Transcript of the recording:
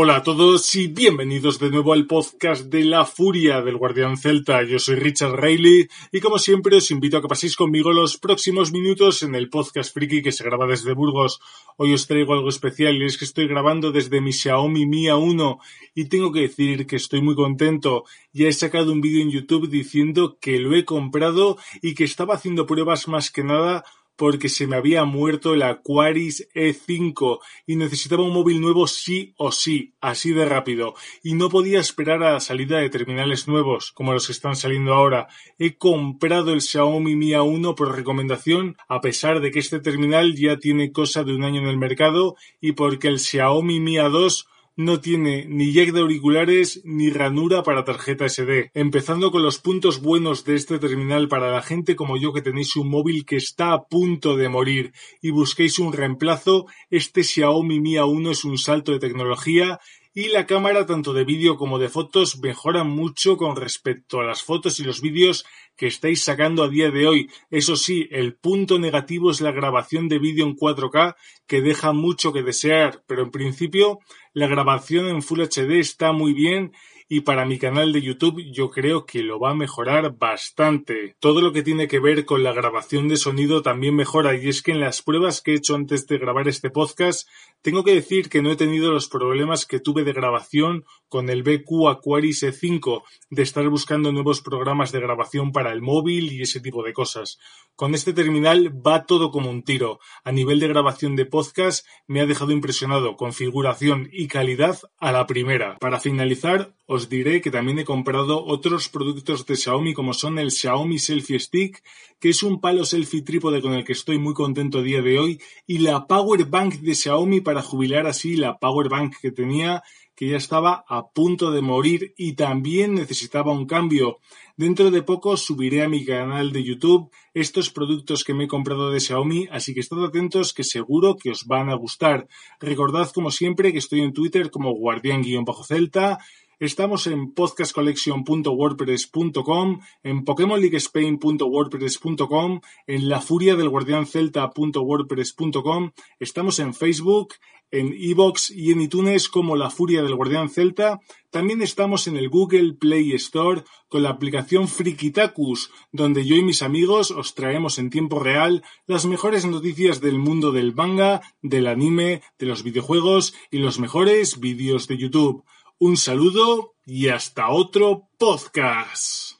Hola a todos y bienvenidos de nuevo al podcast de la furia del Guardián Celta. Yo soy Richard Reilly y como siempre os invito a que paséis conmigo los próximos minutos en el podcast friki que se graba desde Burgos. Hoy os traigo algo especial y es que estoy grabando desde mi Xiaomi Mi A1 y tengo que decir que estoy muy contento. Ya he sacado un vídeo en YouTube diciendo que lo he comprado y que estaba haciendo pruebas más que nada porque se me había muerto el Aquaris E5 y necesitaba un móvil nuevo sí o sí, así de rápido, y no podía esperar a la salida de terminales nuevos, como los que están saliendo ahora. He comprado el Xiaomi Mi A1 por recomendación, a pesar de que este terminal ya tiene cosa de un año en el mercado y porque el Xiaomi Mi A2 no tiene ni jack de auriculares ni ranura para tarjeta SD. Empezando con los puntos buenos de este terminal para la gente como yo que tenéis un móvil que está a punto de morir y busquéis un reemplazo, este Xiaomi Mi A1 es un salto de tecnología y la cámara tanto de vídeo como de fotos mejora mucho con respecto a las fotos y los vídeos que estáis sacando a día de hoy. Eso sí, el punto negativo es la grabación de vídeo en 4K que deja mucho que desear, pero en principio la grabación en Full HD está muy bien y para mi canal de YouTube yo creo que lo va a mejorar bastante. Todo lo que tiene que ver con la grabación de sonido también mejora y es que en las pruebas que he hecho antes de grabar este podcast tengo que decir que no he tenido los problemas que tuve de grabación con el BQ Aquaris E5 de estar buscando nuevos programas de grabación para el móvil y ese tipo de cosas. Con este terminal va todo como un tiro. A nivel de grabación de podcast me ha dejado impresionado, configuración y calidad a la primera. Para finalizar, os diré que también he comprado otros productos de Xiaomi como son el Xiaomi Selfie Stick, que es un palo selfie trípode con el que estoy muy contento día de hoy, y la Power Bank de Xiaomi para jubilar así la Power Bank que tenía que ya estaba a punto de morir y también necesitaba un cambio. Dentro de poco subiré a mi canal de YouTube estos productos que me he comprado de Xiaomi, así que estad atentos que seguro que os van a gustar. Recordad como siempre que estoy en Twitter como guardián-celta, Estamos en podcastcollection.wordpress.com, en pokemonleaguespain.wordpress.com, en lafuriadelguardiancelta.wordpress.com, estamos en Facebook, en iVoox y en iTunes como La Furia del Guardián Celta. También estamos en el Google Play Store con la aplicación Frikitakus, donde yo y mis amigos os traemos en tiempo real las mejores noticias del mundo del manga, del anime, de los videojuegos y los mejores vídeos de YouTube. Un saludo y hasta otro podcast.